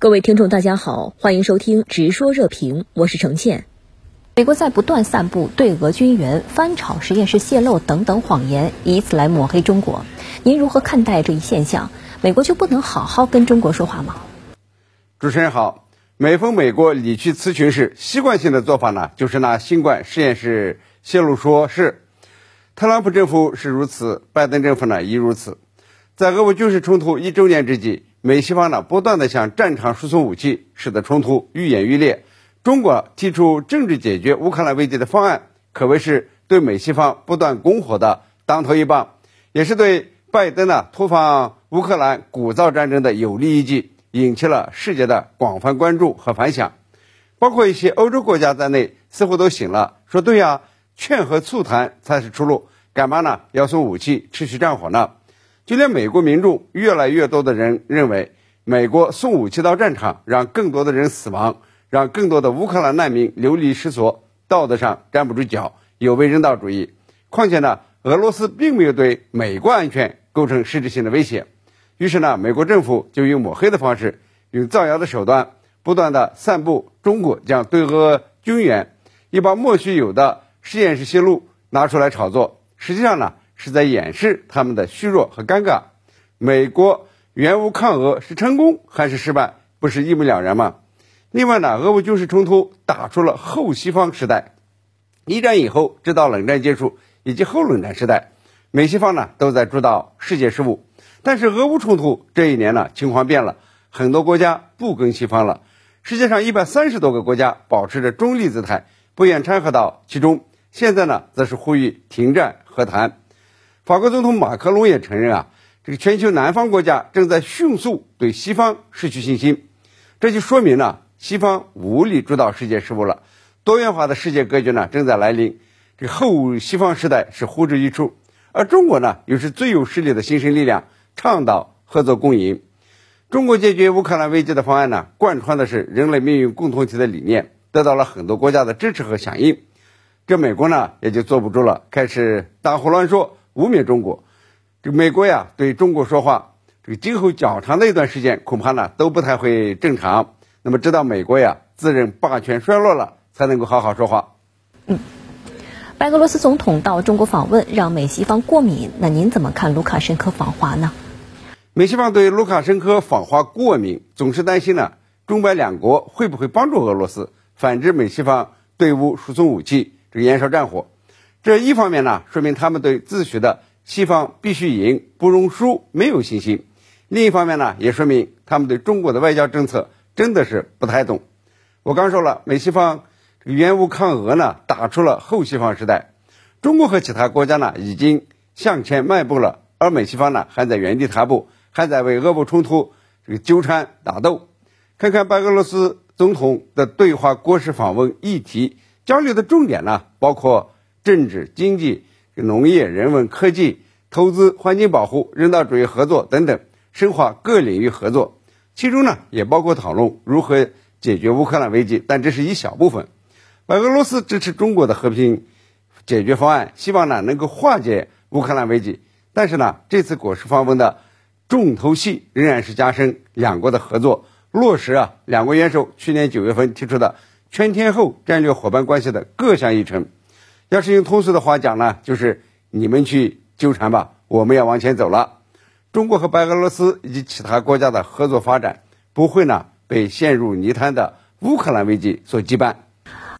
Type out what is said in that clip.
各位听众，大家好，欢迎收听《直说热评》，我是程倩。美国在不断散布对俄军援、翻炒实验室泄露等等谎言，以此来抹黑中国。您如何看待这一现象？美国就不能好好跟中国说话吗？主持人好，每逢美国理屈词穷时，习惯性的做法呢，就是拿新冠实验室泄露说事。特朗普政府是如此，拜登政府呢亦如此。在俄乌军事冲突一周年之际。美西方呢不断的向战场输送武器，使得冲突愈演愈烈。中国提出政治解决乌克兰危机的方案，可谓是对美西方不断拱火的当头一棒，也是对拜登呢突发乌克兰鼓噪战争的有力一击，引起了世界的广泛关注和反响。包括一些欧洲国家在内，似乎都醒了，说对呀，劝和促谈才是出路，干嘛呢要送武器持续战火呢？就连美国民众越来越多的人认为，美国送武器到战场，让更多的人死亡，让更多的乌克兰难民流离失所，道德上站不住脚，有违人道主义。况且呢，俄罗斯并没有对美国安全构成实质性的威胁。于是呢，美国政府就用抹黑的方式，用造谣的手段，不断的散布中国将对俄军援，一把莫须有的实验室泄露拿出来炒作。实际上呢。是在掩饰他们的虚弱和尴尬。美国援乌抗俄是成功还是失败，不是一目了然吗？另外呢，俄乌军事冲突打出了后西方时代，一战以后直到冷战结束以及后冷战时代，美西方呢都在主导世界事务。但是俄乌冲突这一年呢，情况变了，很多国家不跟西方了。世界上一百三十多个国家保持着中立姿态，不愿掺和到其中。现在呢，则是呼吁停战和谈。法国总统马克龙也承认啊，这个全球南方国家正在迅速对西方失去信心，这就说明了西方无力主导世界事务了。多元化的世界格局呢正在来临，这个后西方时代是呼之欲出，而中国呢又是最有实力的新生力量，倡导合作共赢。中国解决乌克兰危机的方案呢，贯穿的是人类命运共同体的理念，得到了很多国家的支持和响应。这美国呢也就坐不住了，开始大胡乱说。污蔑中国，这美国呀对中国说话，这个今后较长的一段时间恐怕呢都不太会正常。那么直到美国呀自认霸权衰落了，才能够好好说话。嗯，白俄罗斯总统到中国访问，让美西方过敏。那您怎么看卢卡申科访华呢？美西方对卢卡申科访华过敏，总是担心呢中白两国会不会帮助俄罗斯，反之美西方对乌输送武器，这个燃烧战火。这一方面呢，说明他们对自诩的西方必须赢不容输没有信心；另一方面呢，也说明他们对中国的外交政策真的是不太懂。我刚说了，美西方这个援乌抗俄呢，打出了后西方时代，中国和其他国家呢已经向前迈步了，而美西方呢还在原地踏步，还在为俄乌冲突这个纠缠打斗。看看白俄罗斯总统的对华国事访问议题，交流的重点呢，包括。政治、经济、农业、人文、科技、投资、环境保护、人道主义合作等等，深化各领域合作。其中呢，也包括讨论如何解决乌克兰危机，但这是一小部分。白俄罗斯支持中国的和平解决方案，希望呢能够化解乌克兰危机。但是呢，这次国事访问的重头戏仍然是加深两国的合作，落实啊两国元首去年九月份提出的全天候战略伙伴关系的各项议程。要是用通俗的话讲呢，就是你们去纠缠吧，我们要往前走了。中国和白俄罗斯以及其他国家的合作发展，不会呢被陷入泥潭的乌克兰危机所羁绊。